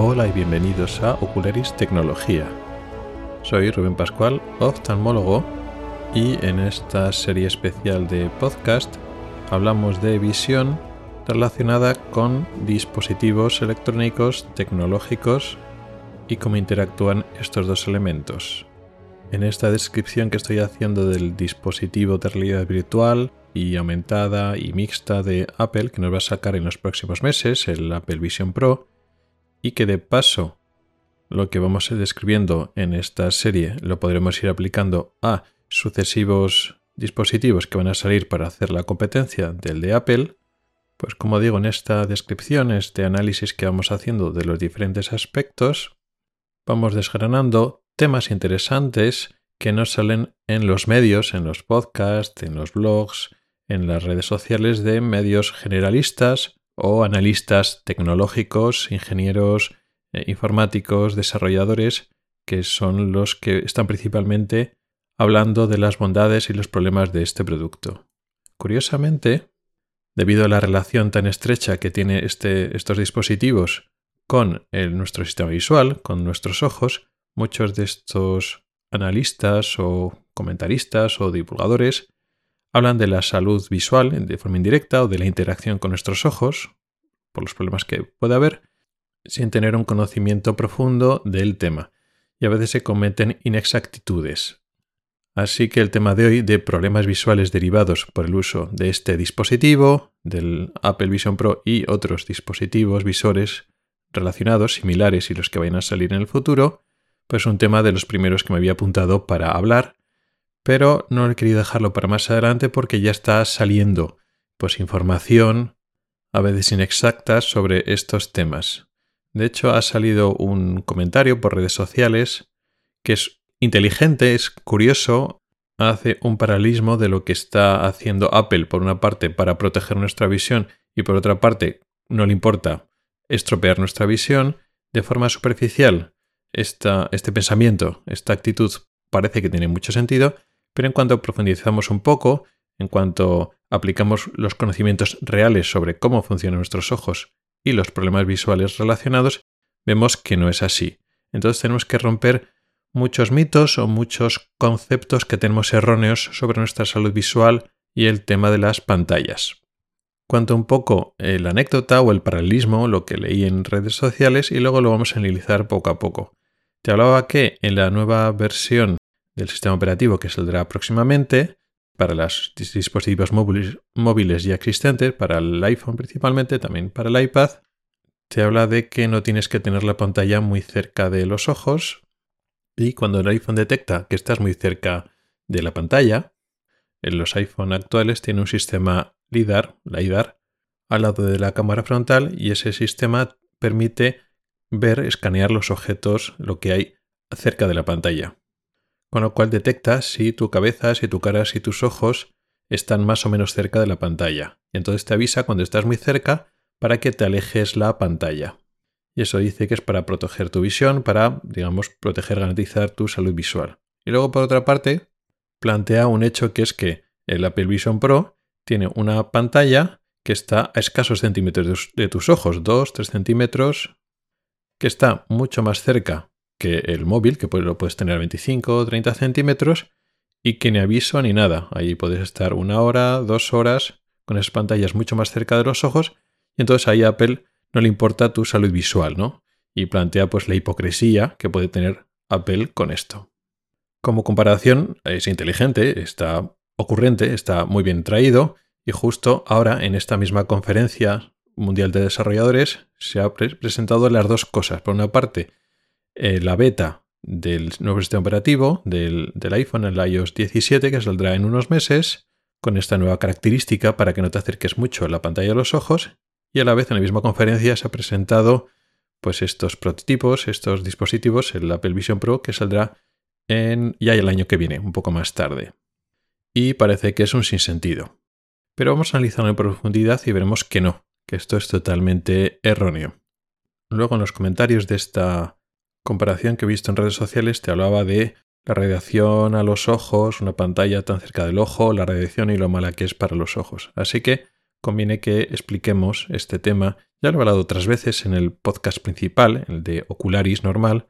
Hola y bienvenidos a Ocularis Tecnología. Soy Rubén Pascual, oftalmólogo, y en esta serie especial de podcast hablamos de visión relacionada con dispositivos electrónicos tecnológicos y cómo interactúan estos dos elementos. En esta descripción que estoy haciendo del dispositivo de realidad virtual y aumentada y mixta de Apple que nos va a sacar en los próximos meses, el Apple Vision Pro, y que de paso lo que vamos describiendo en esta serie lo podremos ir aplicando a sucesivos dispositivos que van a salir para hacer la competencia del de Apple, pues como digo en esta descripción, este análisis que vamos haciendo de los diferentes aspectos, vamos desgranando temas interesantes que no salen en los medios, en los podcasts, en los blogs, en las redes sociales de medios generalistas o analistas tecnológicos, ingenieros eh, informáticos, desarrolladores, que son los que están principalmente hablando de las bondades y los problemas de este producto. Curiosamente, debido a la relación tan estrecha que tiene este, estos dispositivos con nuestro sistema visual, con nuestros ojos, muchos de estos analistas o comentaristas o divulgadores hablan de la salud visual de forma indirecta o de la interacción con nuestros ojos, por los problemas que puede haber, sin tener un conocimiento profundo del tema. Y a veces se cometen inexactitudes. Así que el tema de hoy de problemas visuales derivados por el uso de este dispositivo, del Apple Vision Pro y otros dispositivos visores relacionados, similares y los que vayan a salir en el futuro, pues un tema de los primeros que me había apuntado para hablar pero no he querido dejarlo para más adelante porque ya está saliendo pues información a veces inexacta sobre estos temas. De hecho, ha salido un comentario por redes sociales que es inteligente, es curioso, hace un paralelismo de lo que está haciendo Apple por una parte para proteger nuestra visión y por otra parte no le importa estropear nuestra visión de forma superficial. este pensamiento, esta actitud parece que tiene mucho sentido, pero en cuanto profundizamos un poco, en cuanto aplicamos los conocimientos reales sobre cómo funcionan nuestros ojos y los problemas visuales relacionados, vemos que no es así. Entonces tenemos que romper muchos mitos o muchos conceptos que tenemos erróneos sobre nuestra salud visual y el tema de las pantallas. Cuanto un poco la anécdota o el paralelismo, lo que leí en redes sociales y luego lo vamos a analizar poco a poco. Te hablaba que en la nueva versión del sistema operativo que saldrá próximamente para los dispositivos móviles, ya existentes, para el iPhone principalmente, también para el iPad, te habla de que no tienes que tener la pantalla muy cerca de los ojos y cuando el iPhone detecta que estás muy cerca de la pantalla, en los iPhone actuales tiene un sistema LIDAR, LIDAR al lado de la cámara frontal y ese sistema permite ver, escanear los objetos, lo que hay cerca de la pantalla con lo cual detecta si tu cabeza, si tu cara, si tus ojos están más o menos cerca de la pantalla. Y entonces te avisa cuando estás muy cerca para que te alejes la pantalla. Y eso dice que es para proteger tu visión, para, digamos, proteger, garantizar tu salud visual. Y luego, por otra parte, plantea un hecho que es que el Apple Vision Pro tiene una pantalla que está a escasos centímetros de tus ojos, 2-3 centímetros, que está mucho más cerca que el móvil, que lo puedes tener a 25 o 30 centímetros, y que ni aviso ni nada. Ahí puedes estar una hora, dos horas, con esas pantallas mucho más cerca de los ojos, y entonces ahí a Apple no le importa tu salud visual, ¿no? Y plantea pues la hipocresía que puede tener Apple con esto. Como comparación, es inteligente, está ocurrente, está muy bien traído, y justo ahora en esta misma conferencia mundial de desarrolladores se ha presentado las dos cosas. Por una parte, eh, la beta del nuevo sistema operativo del, iPhone, el iOS 17, que saldrá en unos meses, con esta nueva característica para que no te acerques mucho a la pantalla de los ojos. Y a la vez en la misma conferencia se ha presentado pues estos prototipos, estos dispositivos, el Apple Vision Pro, que saldrá en, ya el año que viene, un poco más tarde. Y parece que es un sinsentido. Pero vamos a analizarlo en profundidad y veremos que no, que esto es totalmente erróneo. Luego en los comentarios de esta comparación que he visto en redes sociales te hablaba de la radiación a los ojos, una pantalla tan cerca del ojo, la radiación y lo mala que es para los ojos. Así que conviene que expliquemos este tema. Ya lo he hablado otras veces en el podcast principal, el de Ocularis normal,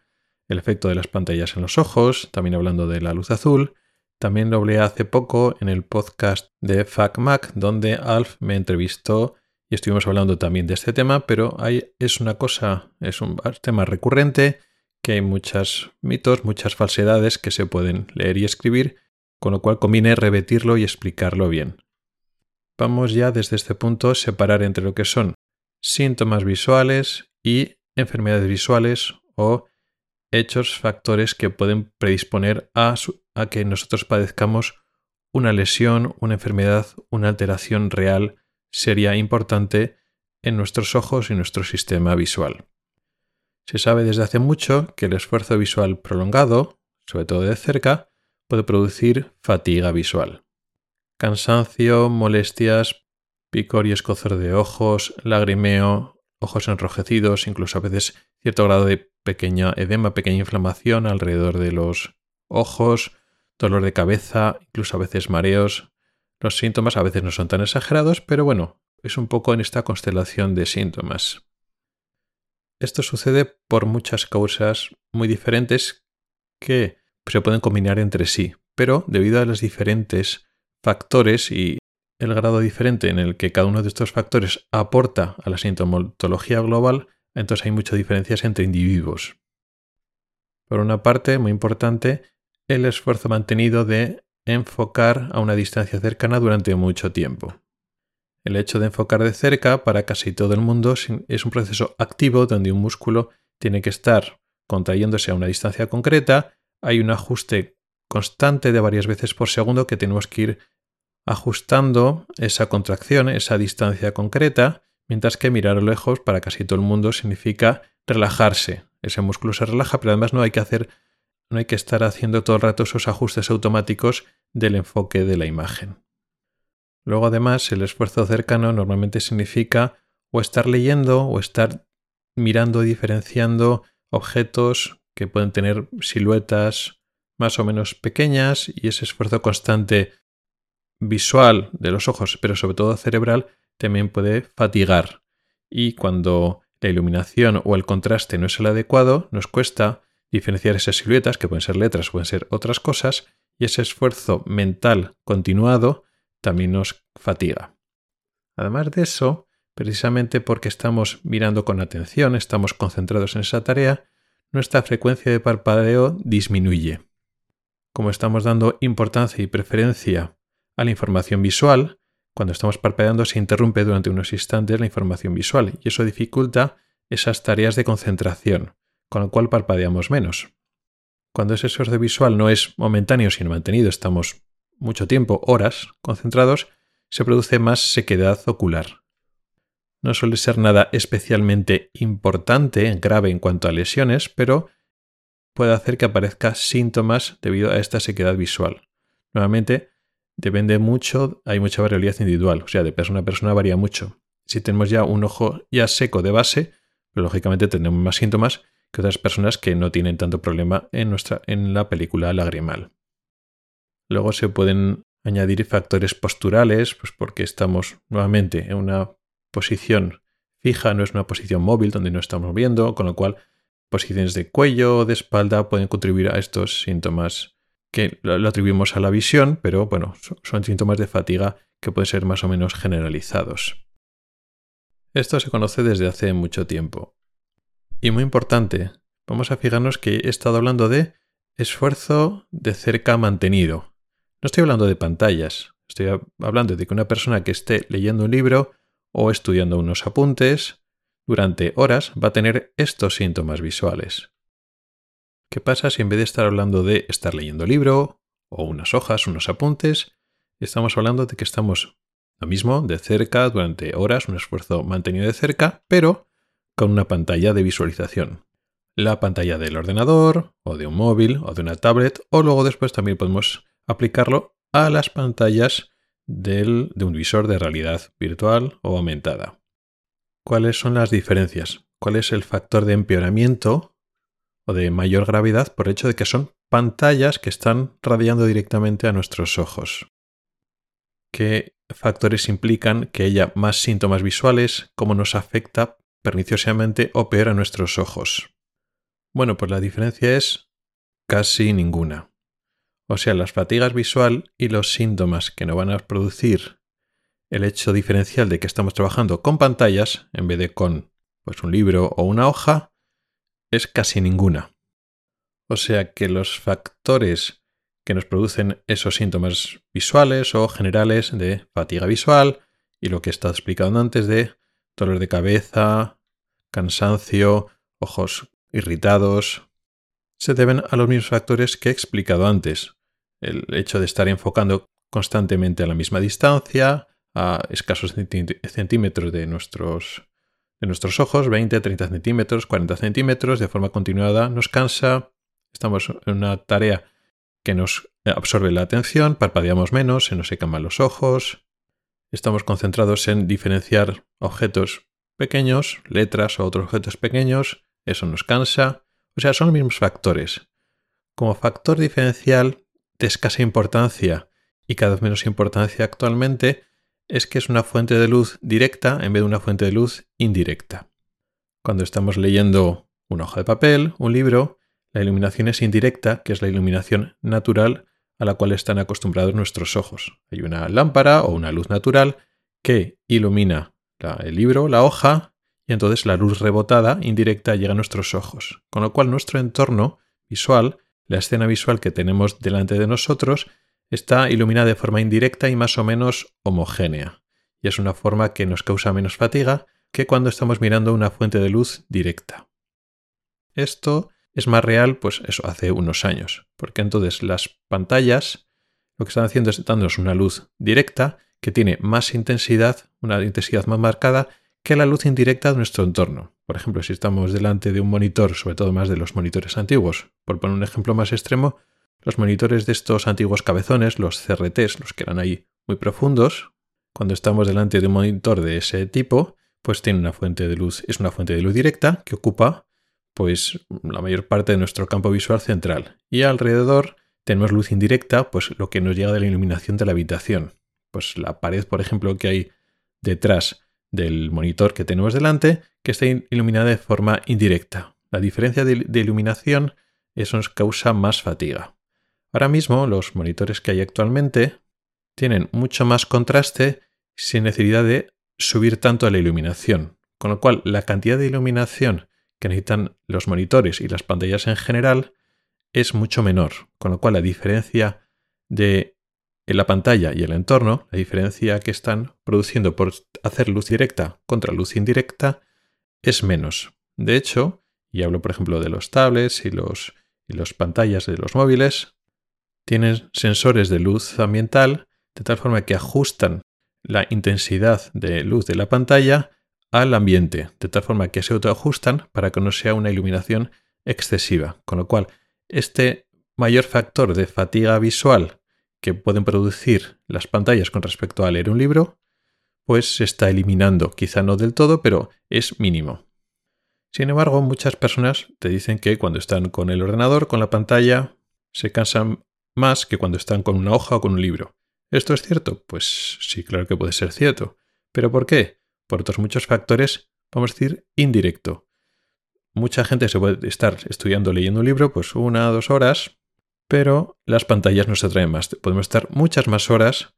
el efecto de las pantallas en los ojos, también hablando de la luz azul. También lo hablé hace poco en el podcast de FacMac, donde Alf me entrevistó y estuvimos hablando también de este tema, pero es una cosa, es un tema recurrente, que hay muchos mitos, muchas falsedades que se pueden leer y escribir, con lo cual conviene repetirlo y explicarlo bien. Vamos ya desde este punto a separar entre lo que son síntomas visuales y enfermedades visuales o hechos, factores que pueden predisponer a, a que nosotros padezcamos una lesión, una enfermedad, una alteración real sería importante en nuestros ojos y nuestro sistema visual. Se sabe desde hace mucho que el esfuerzo visual prolongado, sobre todo de cerca, puede producir fatiga visual. Cansancio, molestias, picor y escozor de ojos, lagrimeo, ojos enrojecidos, incluso a veces cierto grado de pequeña edema, pequeña inflamación alrededor de los ojos, dolor de cabeza, incluso a veces mareos, los síntomas a veces no son tan exagerados, pero bueno, es un poco en esta constelación de síntomas. Esto sucede por muchas causas muy diferentes que se pueden combinar entre sí, pero debido a los diferentes factores y el grado diferente en el que cada uno de estos factores aporta a la sintomatología global, entonces hay muchas diferencias entre individuos. Por una parte, muy importante, el esfuerzo mantenido de enfocar a una distancia cercana durante mucho tiempo. El hecho de enfocar de cerca para casi todo el mundo es un proceso activo donde un músculo tiene que estar contrayéndose a una distancia concreta, hay un ajuste constante de varias veces por segundo que tenemos que ir ajustando esa contracción, esa distancia concreta, mientras que mirar a lo lejos para casi todo el mundo significa relajarse. Ese músculo se relaja, pero además no hay que hacer no hay que estar haciendo todo el rato esos ajustes automáticos del enfoque de la imagen. Luego además el esfuerzo cercano normalmente significa o estar leyendo o estar mirando y diferenciando objetos que pueden tener siluetas más o menos pequeñas y ese esfuerzo constante visual de los ojos, pero sobre todo cerebral, también puede fatigar. Y cuando la iluminación o el contraste no es el adecuado, nos cuesta diferenciar esas siluetas, que pueden ser letras, pueden ser otras cosas, y ese esfuerzo mental continuado también nos fatiga. Además de eso, precisamente porque estamos mirando con atención, estamos concentrados en esa tarea, nuestra frecuencia de parpadeo disminuye. Como estamos dando importancia y preferencia a la información visual, cuando estamos parpadeando se interrumpe durante unos instantes la información visual y eso dificulta esas tareas de concentración con lo cual parpadeamos menos. Cuando ese esfuerzo visual no es momentáneo sino mantenido, estamos mucho tiempo, horas, concentrados, se produce más sequedad ocular. No suele ser nada especialmente importante, grave en cuanto a lesiones, pero puede hacer que aparezca síntomas debido a esta sequedad visual. Nuevamente, depende mucho, hay mucha variabilidad individual, o sea, de persona a persona varía mucho. Si tenemos ya un ojo ya seco de base, lógicamente tendremos más síntomas que otras personas que no tienen tanto problema en, nuestra, en la película lagrimal. Luego se pueden añadir factores posturales, pues porque estamos nuevamente en una posición fija, no es una posición móvil donde no estamos viendo, con lo cual posiciones de cuello o de espalda pueden contribuir a estos síntomas que lo atribuimos a la visión, pero bueno, son síntomas de fatiga que pueden ser más o menos generalizados. Esto se conoce desde hace mucho tiempo. Y muy importante, vamos a fijarnos que he estado hablando de esfuerzo de cerca mantenido. No estoy hablando de pantallas, estoy hablando de que una persona que esté leyendo un libro o estudiando unos apuntes durante horas va a tener estos síntomas visuales. ¿Qué pasa si en vez de estar hablando de estar leyendo libro o unas hojas, unos apuntes, estamos hablando de que estamos lo mismo de cerca durante horas, un esfuerzo mantenido de cerca, pero con una pantalla de visualización. La pantalla del ordenador, o de un móvil, o de una tablet, o luego después también podemos aplicarlo a las pantallas de un visor de realidad virtual o aumentada. ¿Cuáles son las diferencias? ¿Cuál es el factor de empeoramiento o de mayor gravedad por el hecho de que son pantallas que están radiando directamente a nuestros ojos? qué factores implican que haya más síntomas visuales, cómo nos afecta perniciosamente o peor a nuestros ojos. Bueno, pues la diferencia es casi ninguna. O sea, las fatigas visual y los síntomas que nos van a producir el hecho diferencial de que estamos trabajando con pantallas en vez de con pues, un libro o una hoja es casi ninguna. O sea que los factores que nos producen esos síntomas visuales o generales de fatiga visual y lo que he estado explicando antes de dolor de cabeza, cansancio, ojos irritados, se deben a los mismos factores que he explicado antes. El hecho de estar enfocando constantemente a la misma distancia, a escasos centímetros de nuestros, de nuestros ojos, 20, 30 centímetros, 40 centímetros, de forma continuada, nos cansa, estamos en una tarea que nos absorbe la atención, parpadeamos menos, se nos secan mal los ojos, estamos concentrados en diferenciar objetos pequeños, letras o otros objetos pequeños, eso nos cansa, o sea, son los mismos factores. Como factor diferencial de escasa importancia y cada vez menos importancia actualmente, es que es una fuente de luz directa en vez de una fuente de luz indirecta. Cuando estamos leyendo una hoja de papel, un libro, la iluminación es indirecta, que es la iluminación natural a la cual están acostumbrados nuestros ojos. Hay una lámpara o una luz natural que ilumina el libro, la hoja, y entonces la luz rebotada indirecta llega a nuestros ojos. Con lo cual nuestro entorno visual, la escena visual que tenemos delante de nosotros, está iluminada de forma indirecta y más o menos homogénea. Y es una forma que nos causa menos fatiga que cuando estamos mirando una fuente de luz directa. Esto es más real, pues eso, hace unos años, porque entonces las pantallas lo que están haciendo es dándonos una luz directa que tiene más intensidad, una intensidad más marcada que la luz indirecta de nuestro entorno. Por ejemplo, si estamos delante de un monitor, sobre todo más de los monitores antiguos, por poner un ejemplo más extremo, los monitores de estos antiguos cabezones, los CRTs, los que eran ahí muy profundos, cuando estamos delante de un monitor de ese tipo, pues tiene una fuente de luz, es una fuente de luz directa que ocupa pues la mayor parte de nuestro campo visual central. Y alrededor tenemos luz indirecta, pues lo que nos llega de la iluminación de la habitación. Pues la pared, por ejemplo, que hay detrás del monitor que tenemos delante, que está iluminada de forma indirecta. La diferencia de, de iluminación eso nos causa más fatiga. Ahora mismo los monitores que hay actualmente tienen mucho más contraste sin necesidad de subir tanto la iluminación, con lo cual la cantidad de iluminación que necesitan los monitores y las pantallas en general es mucho menor, con lo cual la diferencia de la pantalla y el entorno, la diferencia que están produciendo por hacer luz directa contra luz indirecta, es menos. De hecho, y hablo por ejemplo de los tablets y los, y los pantallas de los móviles, tienen sensores de luz ambiental de tal forma que ajustan la intensidad de luz de la pantalla al ambiente, de tal forma que se autoajustan para que no sea una iluminación excesiva. Con lo cual, este mayor factor de fatiga visual que pueden producir las pantallas con respecto a leer un libro, pues se está eliminando, quizá no del todo, pero es mínimo. Sin embargo, muchas personas te dicen que cuando están con el ordenador, con la pantalla, se cansan más que cuando están con una hoja o con un libro. ¿Esto es cierto? Pues sí, claro que puede ser cierto. ¿Pero por qué? Por otros muchos factores, vamos a decir, indirecto. Mucha gente se puede estar estudiando, leyendo un libro, pues una o dos horas, pero las pantallas nos atraen más. Podemos estar muchas más horas,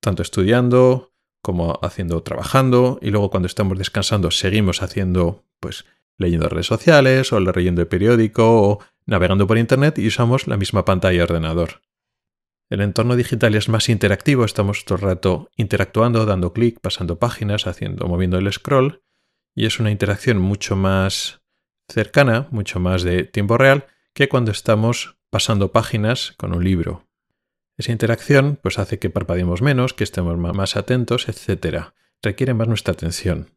tanto estudiando como haciendo, trabajando, y luego cuando estamos descansando seguimos haciendo, pues, leyendo redes sociales o leyendo el periódico o navegando por Internet y usamos la misma pantalla de ordenador. El entorno digital es más interactivo, estamos todo el rato interactuando, dando clic, pasando páginas, haciendo, moviendo el scroll, y es una interacción mucho más cercana, mucho más de tiempo real, que cuando estamos pasando páginas con un libro. Esa interacción pues hace que parpadeemos menos, que estemos más atentos, etc. Requiere más nuestra atención.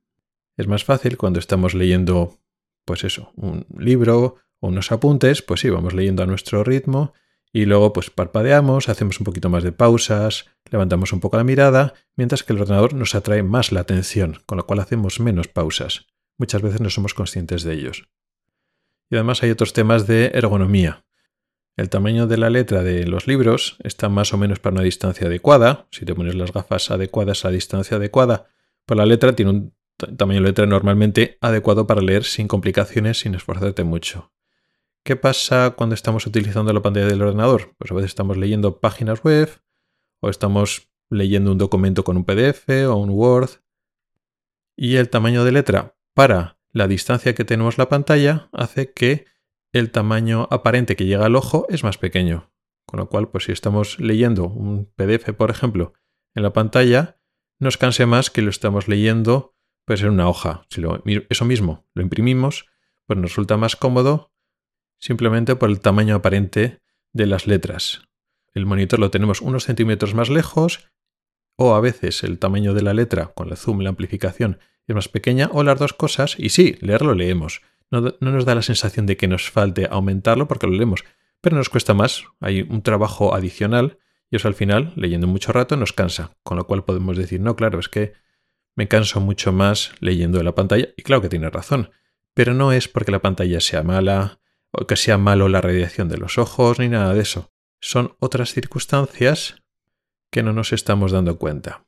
Es más fácil cuando estamos leyendo, pues eso, un libro o unos apuntes, pues sí, vamos leyendo a nuestro ritmo y luego pues parpadeamos, hacemos un poquito más de pausas, levantamos un poco la mirada, mientras que el ordenador nos atrae más la atención, con lo cual hacemos menos pausas. Muchas veces no somos conscientes de ellos. Y además hay otros temas de ergonomía. El tamaño de la letra de los libros está más o menos para una distancia adecuada. Si te pones las gafas adecuadas a distancia adecuada, pues la letra tiene un tamaño de letra normalmente adecuado para leer sin complicaciones, sin esforzarte mucho. ¿Qué pasa cuando estamos utilizando la pantalla del ordenador? Pues a veces estamos leyendo páginas web o estamos leyendo un documento con un PDF o un Word. Y el tamaño de letra para la distancia que tenemos la pantalla hace que el tamaño aparente que llega al ojo es más pequeño. Con lo cual, pues si estamos leyendo un PDF, por ejemplo, en la pantalla, nos canse más que lo estamos leyendo pues en una hoja. Si eso mismo lo imprimimos, pues nos resulta más cómodo simplemente por el tamaño aparente de las letras. El monitor lo tenemos unos centímetros más lejos o a veces el tamaño de la letra con el zoom, la amplificación es más pequeña o las dos cosas y sí, leerlo leemos. No, no, nos da la sensación de que nos falte aumentarlo porque lo leemos, pero nos cuesta más, hay un trabajo adicional y eso al final, leyendo mucho rato, nos cansa, con lo cual podemos decir, no, claro, es que me canso mucho más leyendo en la pantalla y claro que tiene razón, pero no es porque la pantalla sea mala o que sea malo la radiación de los ojos ni nada de eso. Son otras circunstancias que no nos estamos dando cuenta.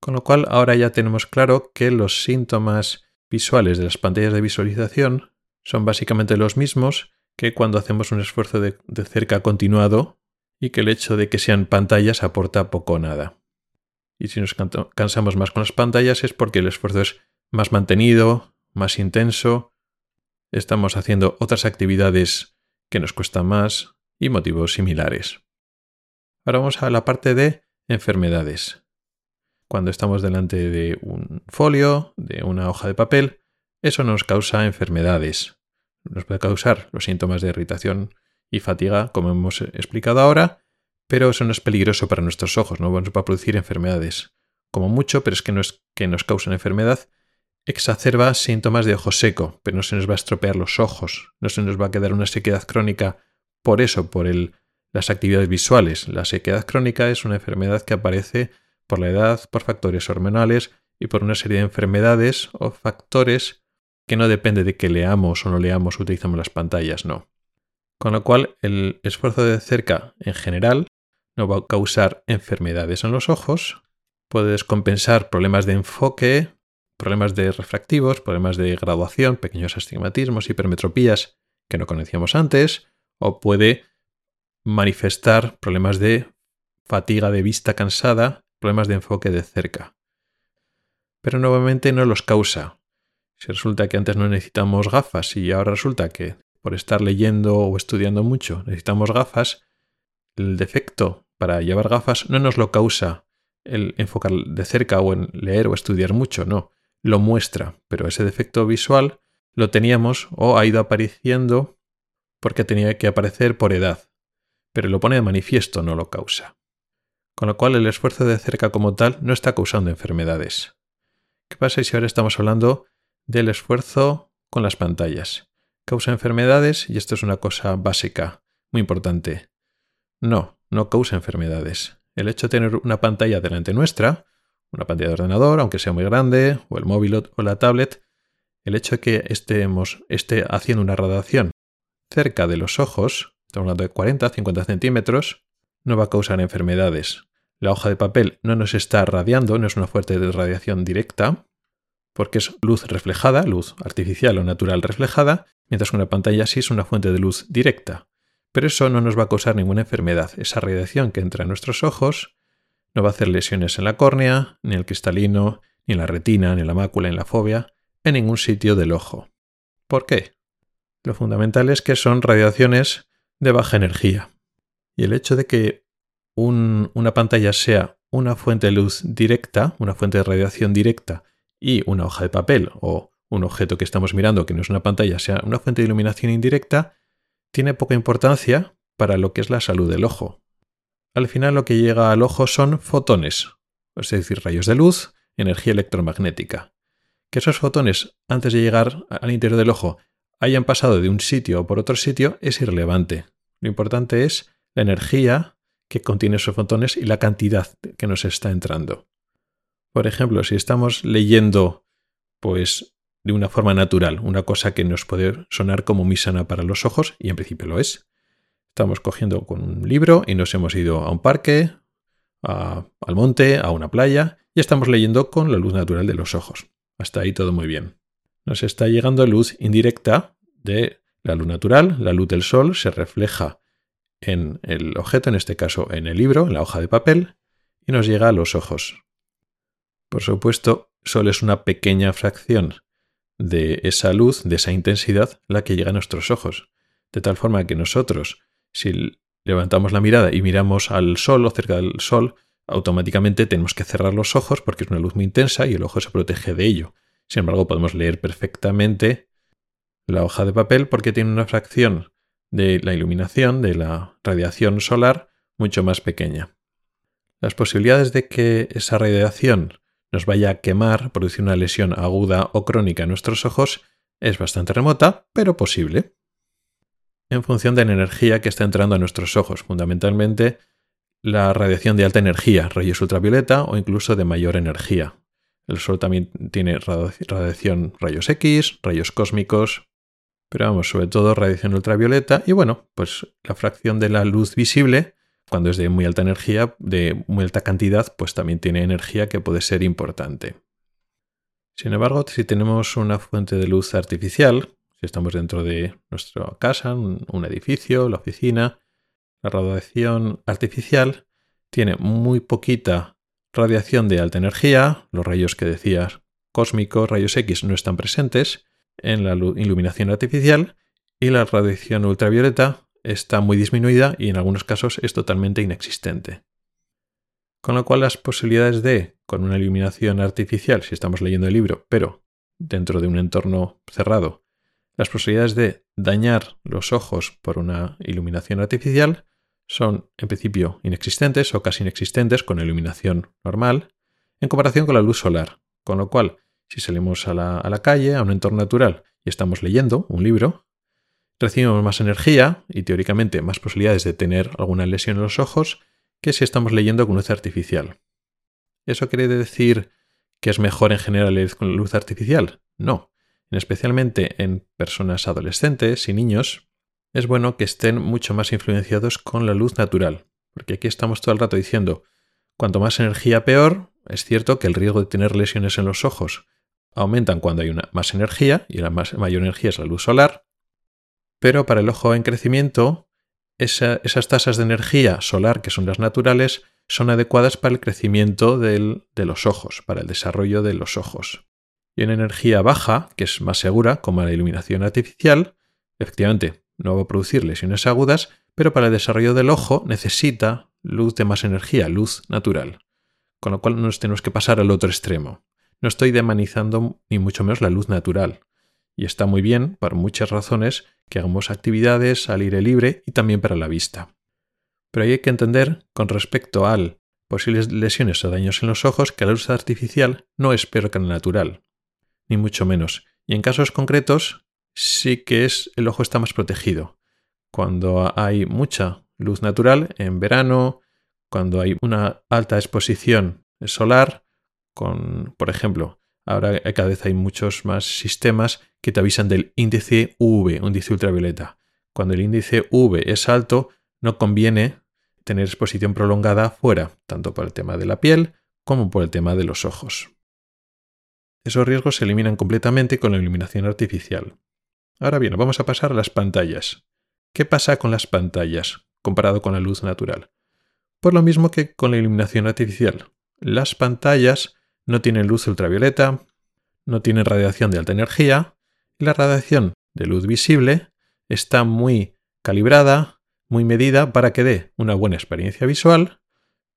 Con lo cual ahora ya tenemos claro que los síntomas visuales de las pantallas de visualización son básicamente los mismos que cuando hacemos un esfuerzo de, cerca continuado y que el hecho de que sean pantallas aporta poco o nada. Y si nos cansamos más con las pantallas es porque el esfuerzo es más mantenido, más intenso, estamos haciendo otras actividades que nos cuestan más y motivos similares. Ahora vamos a la parte de enfermedades. Cuando estamos delante de un folio, de una hoja de papel, eso nos causa enfermedades. Nos puede causar los síntomas de irritación y fatiga, como hemos explicado ahora, pero eso no es peligroso para nuestros ojos, no vamos a producir enfermedades. Como mucho, pero es que no es que nos causen enfermedad, exacerba síntomas de ojo seco, pero no se nos va a estropear los ojos, no se nos va a quedar una sequedad crónica por eso, por el las actividades visuales. La sequedad crónica es una enfermedad que aparece por la edad, por factores hormonales y por una serie de enfermedades o factores que no depende de que leamos o no leamos utilizamos las pantallas, no. Con lo cual, el esfuerzo de cerca en general no va a causar enfermedades en los ojos, puede descompensar problemas de enfoque, problemas de refractivos, problemas de graduación, pequeños astigmatismos, hipermetropías que no conocíamos antes, o puede manifestar problemas de fatiga de vista cansada, problemas de enfoque de cerca. Pero nuevamente no los causa. Si resulta que antes no necesitamos gafas y ahora resulta que por estar leyendo o estudiando mucho necesitamos gafas, el defecto para llevar gafas no nos lo causa el enfocar de cerca o en leer o estudiar mucho, no, lo muestra, pero ese defecto visual lo teníamos o ha ido apareciendo porque tenía que aparecer por edad pero lo pone de manifiesto, no lo causa. Con lo cual el esfuerzo de cerca como tal no está causando enfermedades. ¿Qué pasa si ahora estamos hablando del esfuerzo con las pantallas? ¿Causa enfermedades? Y esto es una cosa básica, muy importante. No, no causa enfermedades. El hecho de tener una pantalla delante nuestra, una pantalla de ordenador, aunque sea muy grande, o el móvil o la tablet, el hecho de que estemos, esté haciendo una radiación cerca de los ojos estamos hablando de 40, 50 centímetros, no va a causar enfermedades. La hoja de papel no nos está radiando, no es una fuente de radiación directa, porque es luz reflejada, luz artificial o natural reflejada, mientras que una pantalla sí es una fuente de luz directa. Pero eso no nos va a causar ninguna enfermedad. Esa radiación que entra en nuestros ojos no va a hacer lesiones en la córnea, ni en el cristalino, ni en la retina, ni en la mácula, ni en la fobia, en ningún sitio del ojo. ¿Por qué? Lo fundamental es que son radiaciones de baja energía. Y el hecho de que una pantalla sea una fuente de luz directa, una fuente de radiación directa, y una hoja de papel o un objeto que estamos mirando que no es una pantalla sea una fuente de iluminación indirecta, tiene poca importancia para lo que es la salud del ojo. Al final lo que llega al ojo son fotones, es decir, rayos de luz, energía electromagnética. Que esos fotones, antes de llegar al interior del ojo, hayan pasado de un sitio o por otro sitio es irrelevante. Lo importante es la energía que contiene esos fotones y la cantidad que nos está entrando. Por ejemplo, si estamos leyendo, pues, de una forma natural, una cosa que nos puede sonar como muy sana para los ojos, y en principio lo es. Estamos cogiendo con un libro y nos hemos ido a un parque, al monte, a una playa y estamos leyendo con la luz natural de los ojos. Hasta ahí todo muy bien. Nos está llegando luz indirecta de la luz natural, la luz del sol se refleja en el objeto, en este caso en el libro, en la hoja de papel, y nos llega a los ojos. Por supuesto, solo es una pequeña fracción de esa luz, de esa intensidad, la que llega a nuestros ojos. De tal forma que nosotros, si levantamos la mirada y miramos al sol o cerca del sol, automáticamente tenemos que cerrar los ojos porque es una luz muy intensa y el ojo se protege de ello. Sin embargo, podemos leer perfectamente la hoja de papel porque tiene una fracción de la iluminación, de la radiación solar, mucho más pequeña. Las posibilidades de que esa radiación nos vaya a quemar, producir una lesión aguda o crónica en nuestros ojos, es bastante remota, pero posible. En función de la energía que está entrando a nuestros ojos, fundamentalmente la radiación de alta energía, rayos ultravioleta o incluso de mayor energía. El Sol también tiene radiación rayos X, rayos cósmicos, pero vamos, sobre todo radiación ultravioleta y bueno, pues la fracción de la luz visible, cuando es de muy alta energía, de muy alta cantidad, pues también tiene energía que puede ser importante. Sin embargo, si tenemos una fuente de luz artificial, si estamos dentro de nuestra casa, un edificio, la oficina, la radiación artificial tiene muy poquita radiación de alta energía, los rayos que decías cósmicos, rayos X no están presentes en la iluminación artificial y la radiación ultravioleta está muy disminuida y en algunos casos es totalmente inexistente. Con lo cual las posibilidades de, con una iluminación artificial, si estamos leyendo el libro, pero dentro de un entorno cerrado, las posibilidades de dañar los ojos por una iluminación artificial son en principio inexistentes o casi inexistentes con iluminación normal en comparación con la luz solar. Con lo cual, si salimos a la, calle, a un entorno natural y estamos leyendo un libro, recibimos más energía y teóricamente más posibilidades de tener alguna lesión en los ojos que si estamos leyendo con luz artificial. ¿Eso quiere decir que es mejor en general leer con luz artificial? No. Especialmente en personas adolescentes y niños, es bueno que estén mucho más influenciados con la luz natural, porque aquí estamos todo el rato diciendo, cuanto más energía peor, es cierto que el riesgo de tener lesiones en los ojos aumentan cuando hay una más energía, y la mayor energía es la luz solar, pero para el ojo en crecimiento, esas tasas de energía solar, que son las naturales, son adecuadas para el crecimiento de los ojos, para el desarrollo de los ojos. Y en energía baja, que es más segura, como la iluminación artificial, efectivamente no va a producir lesiones agudas, pero para el desarrollo del ojo necesita luz de más energía, luz natural. Con lo cual nos tenemos que pasar al otro extremo. No estoy demonizando ni mucho menos la luz natural. Y está muy bien, por muchas razones, que hagamos actividades al aire libre y también para la vista. Pero hay que entender, con respecto al posibles lesiones o daños en los ojos, que la luz artificial no es peor que la natural, ni mucho menos. Y en casos concretos, sí que es el ojo está más protegido. Cuando hay mucha luz natural en verano, cuando hay una alta exposición solar, por ejemplo, ahora cada vez hay muchos más sistemas que te avisan del índice UV, índice ultravioleta. Cuando el índice UV es alto, no conviene tener exposición prolongada fuera, tanto por el tema de la piel como por el tema de los ojos. Esos riesgos se eliminan completamente con la iluminación artificial. Ahora bien, vamos a pasar a las pantallas. ¿Qué pasa con las pantallas comparado con la luz natural? Por lo mismo que con la iluminación artificial. Las pantallas no tienen luz ultravioleta, no tienen radiación de alta energía, y la radiación de luz visible está muy calibrada, muy medida para que dé una buena experiencia visual,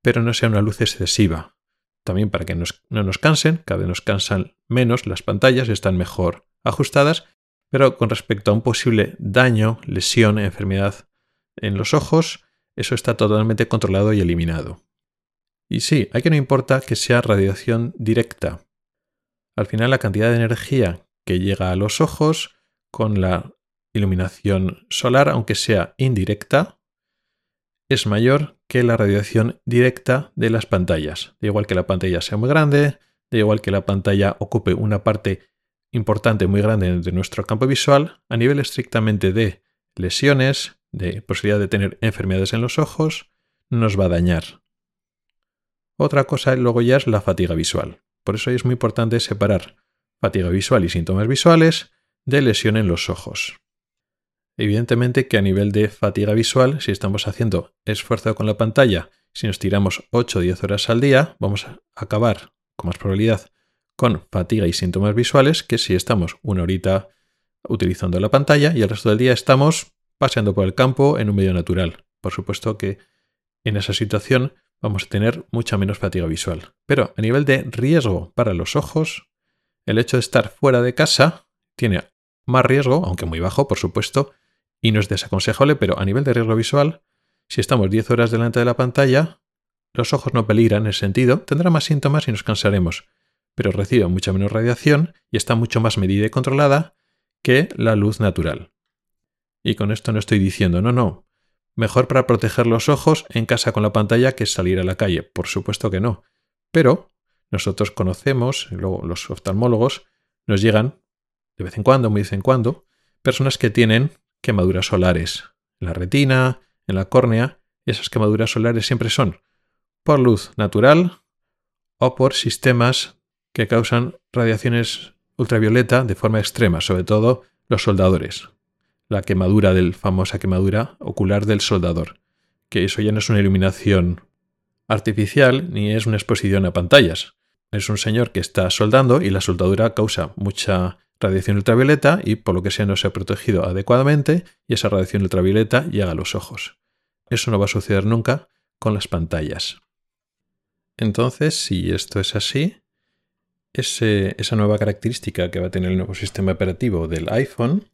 pero no sea una luz excesiva. También para que no nos cansen, cada vez nos cansan menos las pantallas, están mejor ajustadas pero con respecto a un posible daño, lesión, enfermedad en los ojos, eso está totalmente controlado y eliminado. Y sí, hay que no importa que sea radiación directa. Al final la cantidad de energía que llega a los ojos con la iluminación solar, aunque sea indirecta, es mayor que la radiación directa de las pantallas. De igual que la pantalla sea muy grande, de igual que la pantalla ocupe una parte importante, muy grande de nuestro campo visual, a nivel estrictamente de lesiones, de posibilidad de tener enfermedades en los ojos, nos va a dañar. Otra cosa luego ya es la fatiga visual. Por eso es muy importante separar fatiga visual y síntomas visuales de lesión en los ojos. Evidentemente que a nivel de fatiga visual, si estamos haciendo esfuerzo con la pantalla, si nos tiramos 8 o 10 horas al día, vamos a acabar con más probabilidad con fatiga y síntomas visuales que si estamos una horita utilizando la pantalla y el resto del día estamos paseando por el campo en un medio natural. Por supuesto que en esa situación vamos a tener mucha menos fatiga visual. Pero a nivel de riesgo para los ojos, el hecho de estar fuera de casa tiene más riesgo, aunque muy bajo, por supuesto, y no es desaconsejable, pero a nivel de riesgo visual, si estamos 10 horas delante de la pantalla, los ojos no peligran en ese sentido, tendrá más síntomas y nos cansaremos, pero recibe mucha menos radiación y está mucho más medida y controlada que la luz natural. Y con esto no estoy diciendo, no, no, mejor para proteger los ojos en casa con la pantalla que salir a la calle, por supuesto que no. Pero nosotros conocemos, luego los oftalmólogos, nos llegan de vez en cuando, muy de vez en cuando, personas que tienen quemaduras solares en la retina, en la córnea, esas quemaduras solares siempre son por luz natural o por sistemas que causan radiaciones ultravioleta de forma extrema, sobre todo los soldadores. La quemadura del famosa quemadura ocular del soldador, que eso ya no es una iluminación artificial ni es una exposición a pantallas. Es un señor que está soldando y la soldadura causa mucha radiación ultravioleta y por lo que sea no se ha protegido adecuadamente y esa radiación ultravioleta llega a los ojos. Eso no va a suceder nunca con las pantallas. Entonces, si esto es así, esa nueva característica que va a tener el nuevo sistema operativo del iPhone,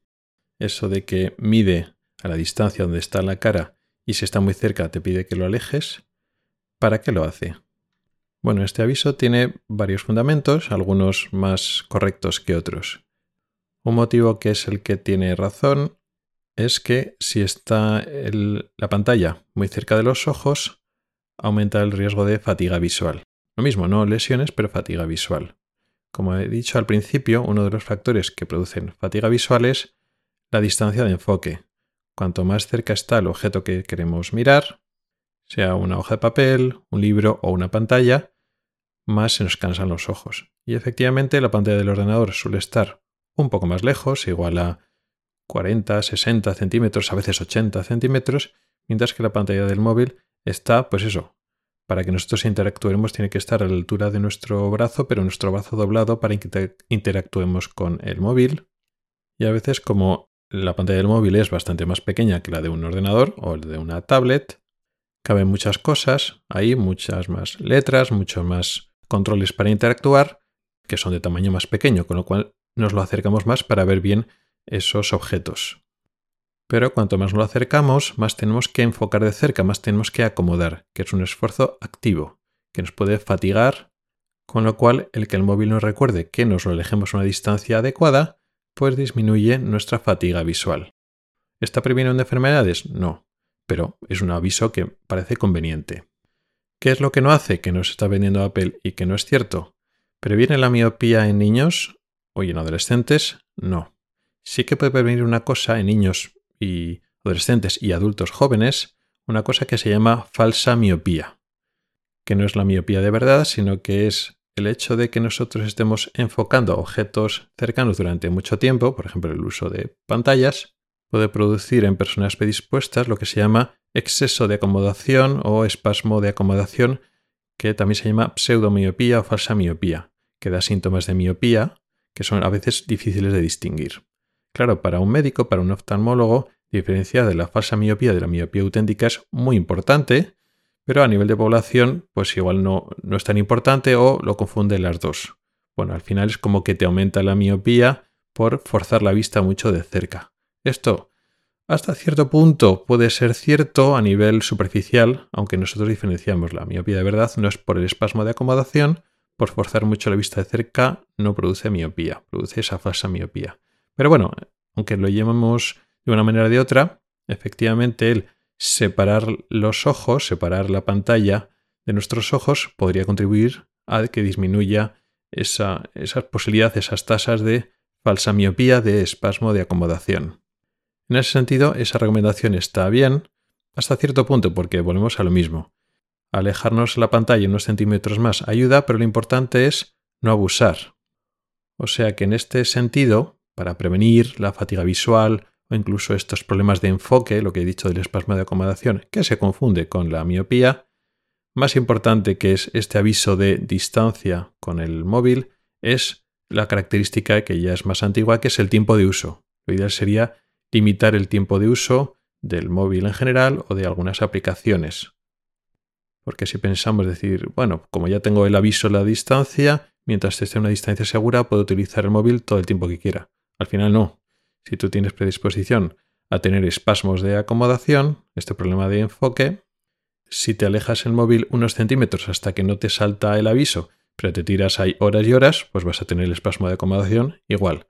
eso de que mide a la distancia donde está la cara y si está muy cerca te pide que lo alejes, ¿para qué lo hace? Bueno, este aviso tiene varios fundamentos, algunos más correctos que otros. Un motivo que es el que tiene razón es que si está la pantalla muy cerca de los ojos, aumenta el riesgo de fatiga visual. Lo mismo, no lesiones, pero fatiga visual. Como he dicho al principio, uno de los factores que producen fatiga visual es la distancia de enfoque. Cuanto más cerca está el objeto que queremos mirar, sea una hoja de papel, un libro o una pantalla, más se nos cansan los ojos. Y efectivamente la pantalla del ordenador suele estar un poco más lejos, igual a 40, 60 centímetros, a veces 80 centímetros, mientras que la pantalla del móvil está, pues eso, para que nosotros interactuemos tiene que estar a la altura de nuestro brazo, pero nuestro brazo doblado para que interactuemos con el móvil. Y a veces como la pantalla del móvil es bastante más pequeña que la de un ordenador o de una tablet, caben muchas cosas, hay muchas más letras, muchos más controles para interactuar, que son de tamaño más pequeño, con lo cual nos lo acercamos más para ver bien esos objetos. Pero cuanto más lo acercamos, más tenemos que enfocar de cerca, más tenemos que acomodar, que es un esfuerzo activo, que nos puede fatigar, con lo cual el que el móvil nos recuerde que nos lo alejemos a una distancia adecuada, pues disminuye nuestra fatiga visual. ¿Está previniendo enfermedades? No, pero es un aviso que parece conveniente. ¿Qué es lo que no hace que nos está vendiendo Apple y que no es cierto? ¿Previene la miopía en niños? Hoy en adolescentes, no. Sí que puede prevenir una cosa en niños y adolescentes y adultos jóvenes, una cosa que se llama falsa miopía, que no es la miopía de verdad, sino que es el hecho de que nosotros estemos enfocando objetos cercanos durante mucho tiempo, por ejemplo el uso de pantallas, puede producir en personas predispuestas lo que se llama exceso de acomodación o espasmo de acomodación, que también se llama pseudomiopía o falsa miopía, que da síntomas de miopía que son a veces difíciles de distinguir. Claro, para un médico, para un oftalmólogo, diferenciar de la falsa miopía de la miopía auténtica es muy importante, pero a nivel de población, pues igual no, no es tan importante o lo confunde las dos. Bueno, al final es como que te aumenta la miopía por forzar la vista mucho de cerca. Esto, hasta cierto punto, puede ser cierto a nivel superficial, aunque nosotros diferenciamos la miopía de verdad, no es por el espasmo de acomodación, por forzar mucho la vista de cerca no produce miopía, produce esa falsa miopía. Pero bueno, aunque lo llamemos de una manera o de otra, efectivamente el separar los ojos, separar la pantalla de nuestros ojos podría contribuir a que disminuya esa, esas posibilidades, esas tasas de falsa miopía, de espasmo de acomodación. En ese sentido, esa recomendación está bien hasta cierto punto porque volvemos a lo mismo. Alejarnos la pantalla unos centímetros más ayuda, pero lo importante es no abusar. O sea que en este sentido, para prevenir la fatiga visual o incluso estos problemas de enfoque, lo que he dicho del espasmo de acomodación, que se confunde con la miopía, más importante que es este aviso de distancia con el móvil es la característica que ya es más antigua, que es el tiempo de uso. Lo ideal sería limitar el tiempo de uso del móvil en general o de algunas aplicaciones. Porque si pensamos decir, bueno, como ya tengo el aviso de la distancia, mientras esté a una distancia segura, puedo utilizar el móvil todo el tiempo que quiera. Al final no. Si tú tienes predisposición a tener espasmos de acomodación, este problema de enfoque, si te alejas el móvil unos centímetros hasta que no te salta el aviso, pero te tiras ahí horas y horas, pues vas a tener el espasmo de acomodación igual.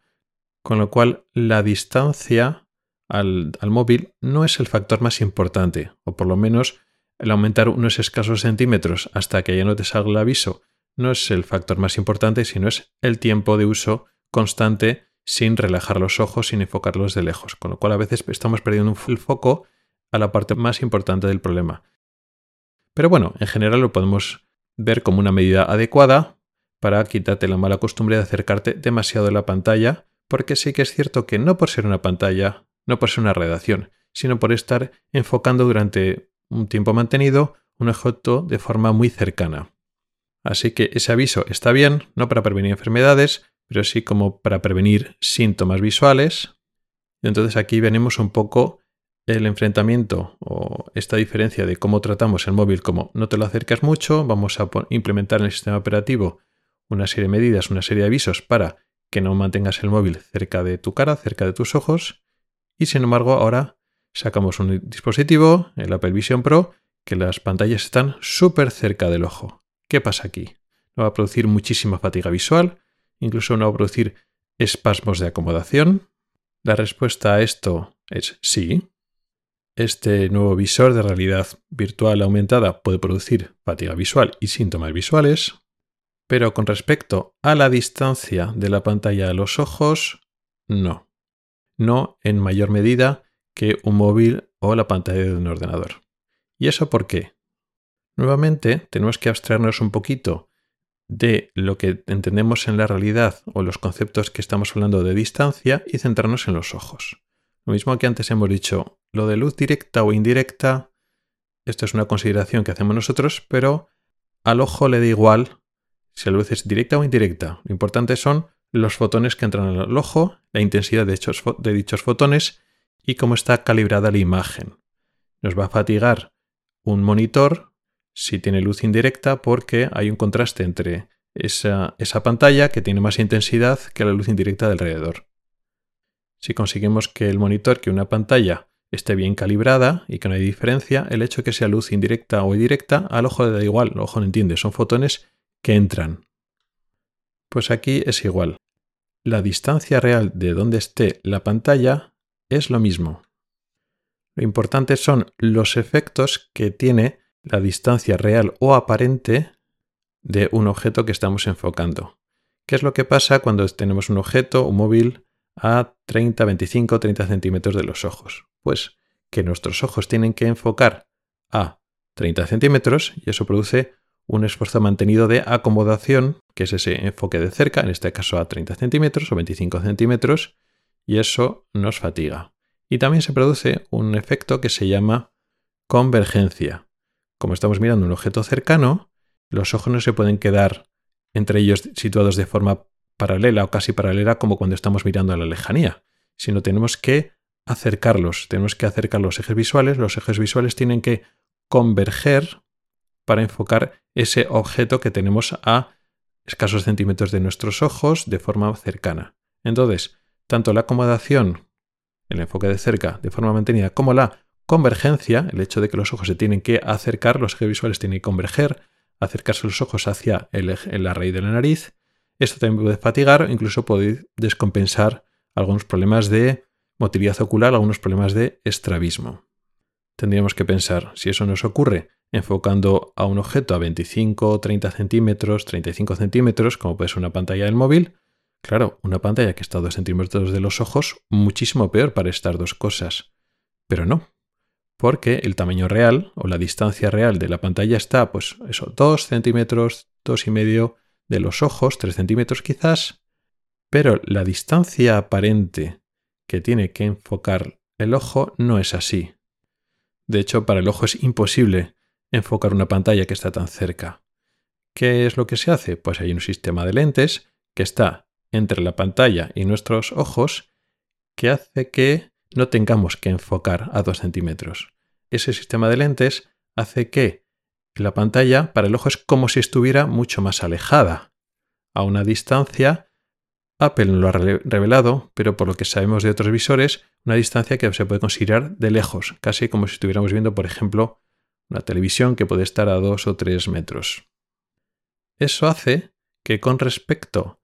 Con lo cual, la distancia al, móvil no es el factor más importante, o por lo menos el aumentar unos escasos centímetros hasta que ya no te salga el aviso no es el factor más importante, sino es el tiempo de uso constante sin relajar los ojos, sin enfocarlos de lejos, con lo cual a veces estamos perdiendo el foco a la parte más importante del problema. Pero bueno, en general lo podemos ver como una medida adecuada para quitarte la mala costumbre de acercarte demasiado a la pantalla, porque sí que es cierto que no por ser una pantalla no por ser una redacción, sino por estar enfocando durante un tiempo mantenido un objeto de forma muy cercana. Así que ese aviso está bien, no para prevenir enfermedades, pero sí como para prevenir síntomas visuales. Entonces aquí venimos un poco el enfrentamiento o esta diferencia de cómo tratamos el móvil como no te lo acercas mucho, vamos a implementar en el sistema operativo una serie de medidas, una serie de avisos para que no mantengas el móvil cerca de tu cara, cerca de tus ojos, y sin embargo, ahora sacamos un dispositivo, el Apple Vision Pro, que las pantallas están súper cerca del ojo. ¿Qué pasa aquí? Va a producir muchísima fatiga visual, incluso no producir espasmos de acomodación. La respuesta a esto es sí. Este nuevo visor de realidad virtual aumentada puede producir fatiga visual y síntomas visuales, pero con respecto a la distancia de la pantalla a los ojos, no no en mayor medida que un móvil o la pantalla de un ordenador. ¿Y eso por qué? Nuevamente, tenemos que abstraernos un poquito de lo que entendemos en la realidad o los conceptos que estamos hablando de distancia y centrarnos en los ojos. Lo mismo que antes hemos dicho, lo de luz directa o indirecta, esto es una consideración que hacemos nosotros, pero al ojo le da igual si la luz es directa o indirecta. Lo importante son los fotones que entran al ojo, la intensidad de, de dichos fotones y cómo está calibrada la imagen. Nos va a fatigar un monitor si tiene luz indirecta porque hay un contraste entre esa, pantalla que tiene más intensidad que la luz indirecta de alrededor. Si conseguimos que el monitor, que una pantalla esté bien calibrada y que no hay diferencia, el hecho de que sea luz indirecta o directa, al ojo le da igual, el ojo no entiende, son fotones que entran. Pues aquí es igual. La distancia real de donde esté la pantalla es lo mismo. Lo importante son los efectos que tiene la distancia real o aparente de un objeto que estamos enfocando. ¿Qué es lo que pasa cuando tenemos un objeto, un móvil, a 30, 25, 30 centímetros de los ojos? Pues que nuestros ojos tienen que enfocar a 30 centímetros y eso produce un esfuerzo mantenido de acomodación, que es ese enfoque de cerca, en este caso a 30 centímetros o 25 centímetros, y eso nos fatiga. Y también se produce un efecto que se llama convergencia. Como estamos mirando un objeto cercano, los ojos no se pueden quedar entre ellos situados de forma paralela o casi paralela como cuando estamos mirando a la lejanía, sino tenemos que acercarlos, tenemos que acercar los ejes visuales, los ejes visuales tienen que converger para enfocar ese objeto que tenemos a escasos centímetros de nuestros ojos de forma cercana. Entonces, tanto la acomodación, el enfoque de cerca de forma mantenida, como la convergencia, el hecho de que los ojos se tienen que acercar, los ejes visuales tienen que converger, acercarse los ojos hacia el, la raíz de la nariz, esto también puede fatigar incluso puede descompensar algunos problemas de motilidad ocular, algunos problemas de estrabismo. Tendríamos que pensar, si eso nos ocurre enfocando a un objeto a 25 30 centímetros, 35 centímetros, como puede ser una pantalla del móvil, Claro, una pantalla que está a 2 centímetros de los ojos, muchísimo peor para estas dos cosas. Pero no, porque el tamaño real o la distancia real de la pantalla está, pues eso, 2 centímetros, dos y medio de los ojos, 3 centímetros quizás, pero la distancia aparente que tiene que enfocar el ojo no es así. De hecho, para el ojo es imposible enfocar una pantalla que está tan cerca. ¿Qué es lo que se hace? Pues hay un sistema de lentes que está entre la pantalla y nuestros ojos que hace que no tengamos que enfocar a 2 centímetros. Ese sistema de lentes hace que la pantalla para el ojo es como si estuviera mucho más alejada, a una distancia. Apple no lo ha revelado, pero por lo que sabemos de otros visores, una distancia que se puede considerar de lejos, casi como si estuviéramos viendo, por ejemplo, una televisión que puede estar a 2 o 3 metros. Eso hace que con respecto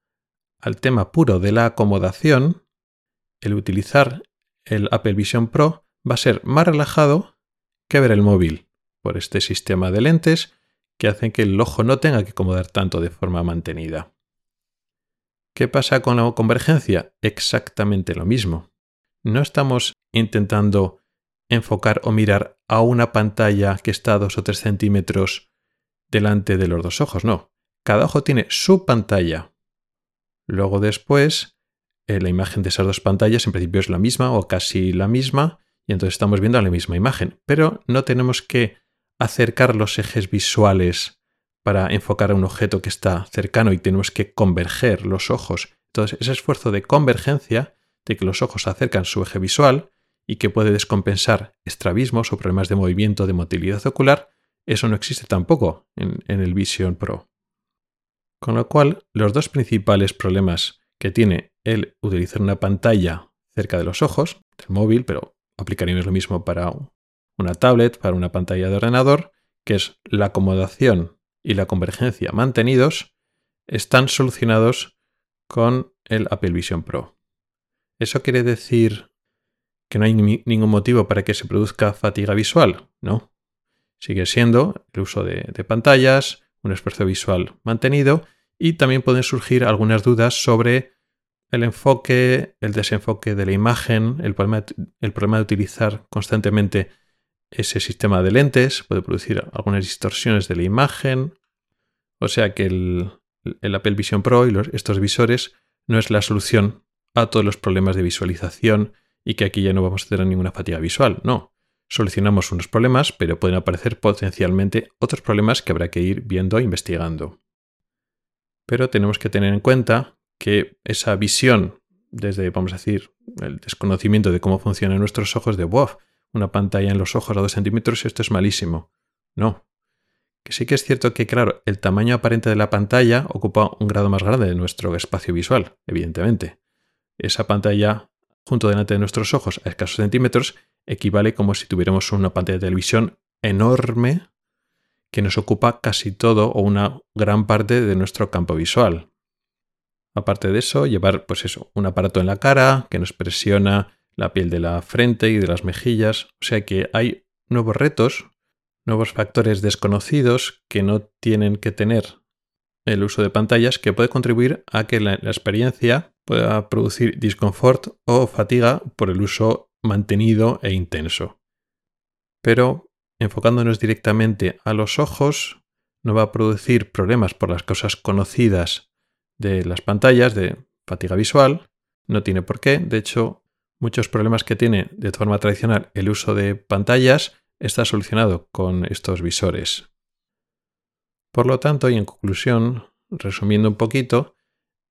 al tema puro de la acomodación, el utilizar el Apple Vision Pro va a ser más relajado que ver el móvil, por este sistema de lentes que hacen que el ojo no tenga que acomodar tanto de forma mantenida. ¿Qué pasa con la convergencia? Exactamente lo mismo. No estamos intentando enfocar o mirar a una pantalla que está a 2 o 3 centímetros delante de los dos ojos, no. Cada ojo tiene su pantalla. Luego después, eh, la imagen de esas dos pantallas en principio es la misma o casi la misma, y entonces estamos viendo la misma imagen, pero no tenemos que acercar los ejes visuales para enfocar a un objeto que está cercano y tenemos que converger los ojos. Entonces, ese esfuerzo de convergencia, de que los ojos acercan su eje visual y que puede descompensar estrabismos o problemas de movimiento de motilidad ocular, eso no existe tampoco en, en el Vision Pro. Con lo cual, los dos principales problemas que tiene el utilizar una pantalla cerca de los ojos, del móvil, pero aplicaríamos lo mismo para una tablet, para una pantalla de ordenador, que es la acomodación y la convergencia mantenidos, están solucionados con el Apple Vision Pro. ¿Eso quiere decir que no hay ningún motivo para que se produzca fatiga visual? No. Sigue siendo el uso de, de pantallas, un esfuerzo visual mantenido y también pueden surgir algunas dudas sobre el enfoque, el desenfoque de la imagen, el problema, el de utilizar constantemente ese sistema de lentes, puede producir algunas distorsiones de la imagen. O sea que el, Apple Vision Pro y estos visores no es la solución a todos los problemas de visualización y que aquí ya no vamos a tener ninguna fatiga visual. No, solucionamos unos problemas, pero pueden aparecer potencialmente otros problemas que habrá que ir viendo e investigando. Pero tenemos que tener en cuenta que esa visión, desde, vamos a decir, el desconocimiento de cómo funcionan nuestros ojos, de wow, una pantalla en los ojos a 2 centímetros, esto es malísimo. No. Que sí que es cierto que, claro, el tamaño aparente de la pantalla ocupa un grado más grande de nuestro espacio visual, evidentemente. Esa pantalla junto delante de nuestros ojos a escasos centímetros equivale como si tuviéramos una pantalla de televisión enorme que nos ocupa casi todo o una gran parte de nuestro campo visual. Aparte de eso, llevar pues eso, un aparato en la cara que nos presiona la piel de la frente y de las mejillas, o sea que hay nuevos retos, nuevos factores desconocidos que no tienen que tener el uso de pantallas que puede contribuir a que la, experiencia pueda producir disconfort o fatiga por el uso mantenido e intenso. Pero enfocándonos directamente a los ojos, no va a producir problemas por las cosas conocidas de las pantallas de fatiga visual, no tiene por qué, de hecho, muchos problemas que tiene de forma tradicional el uso de pantallas está solucionado con estos visores. Por lo tanto, y en conclusión, resumiendo un poquito,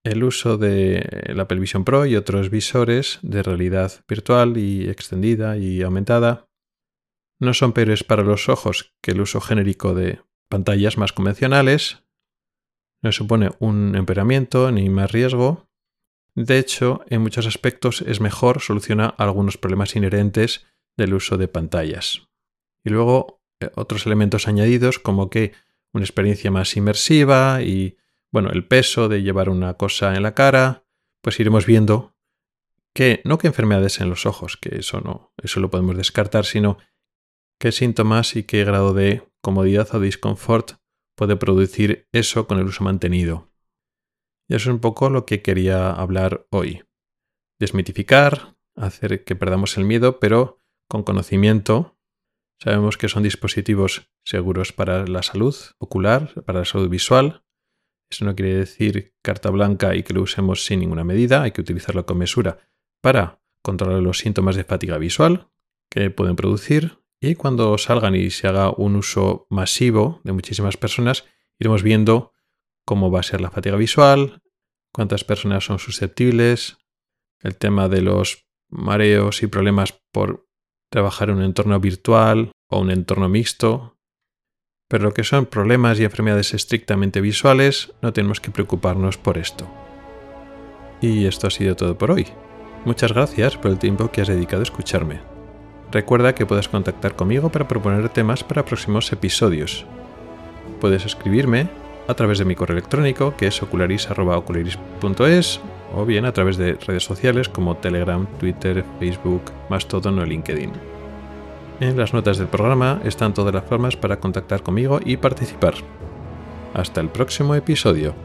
el uso de la Apple Vision Pro y otros visores de realidad virtual y extendida y aumentada no son peores para los ojos que el uso genérico de pantallas más convencionales, no supone un empeoramiento ni más riesgo. De hecho, en muchos aspectos es mejor, soluciona algunos problemas inherentes del uso de pantallas. Y luego eh, otros elementos añadidos como que una experiencia más inmersiva y bueno, el peso de llevar una cosa en la cara, pues iremos viendo que no que enfermedades en los ojos, que eso no, eso lo podemos descartar, sino qué síntomas y qué grado de comodidad o disconfort puede producir eso con el uso mantenido. Y eso es un poco lo que quería hablar hoy. Desmitificar, hacer que perdamos el miedo, pero con conocimiento. Sabemos que son dispositivos seguros para la salud ocular, para la salud visual. Eso no quiere decir carta blanca y que lo usemos sin ninguna medida, hay que utilizarlo con mesura para controlar los síntomas de fatiga visual que pueden producir y cuando salgan y se haga un uso masivo de muchísimas personas, iremos viendo cómo va a ser la fatiga visual, cuántas personas son susceptibles, el tema de los mareos y problemas por trabajar en un entorno virtual o un entorno mixto. Pero lo que son problemas y enfermedades estrictamente visuales, no tenemos que preocuparnos por esto. Y esto ha sido todo por hoy. Muchas gracias por el tiempo que has dedicado a escucharme. Recuerda que puedes contactar conmigo para proponer temas para próximos episodios. Puedes escribirme a través de mi correo electrónico que es ocularis.ocularis.es o bien a través de redes sociales como Telegram, Twitter, Facebook, Mastodon o LinkedIn. En las notas del programa están todas las formas para contactar conmigo y participar. Hasta el próximo episodio.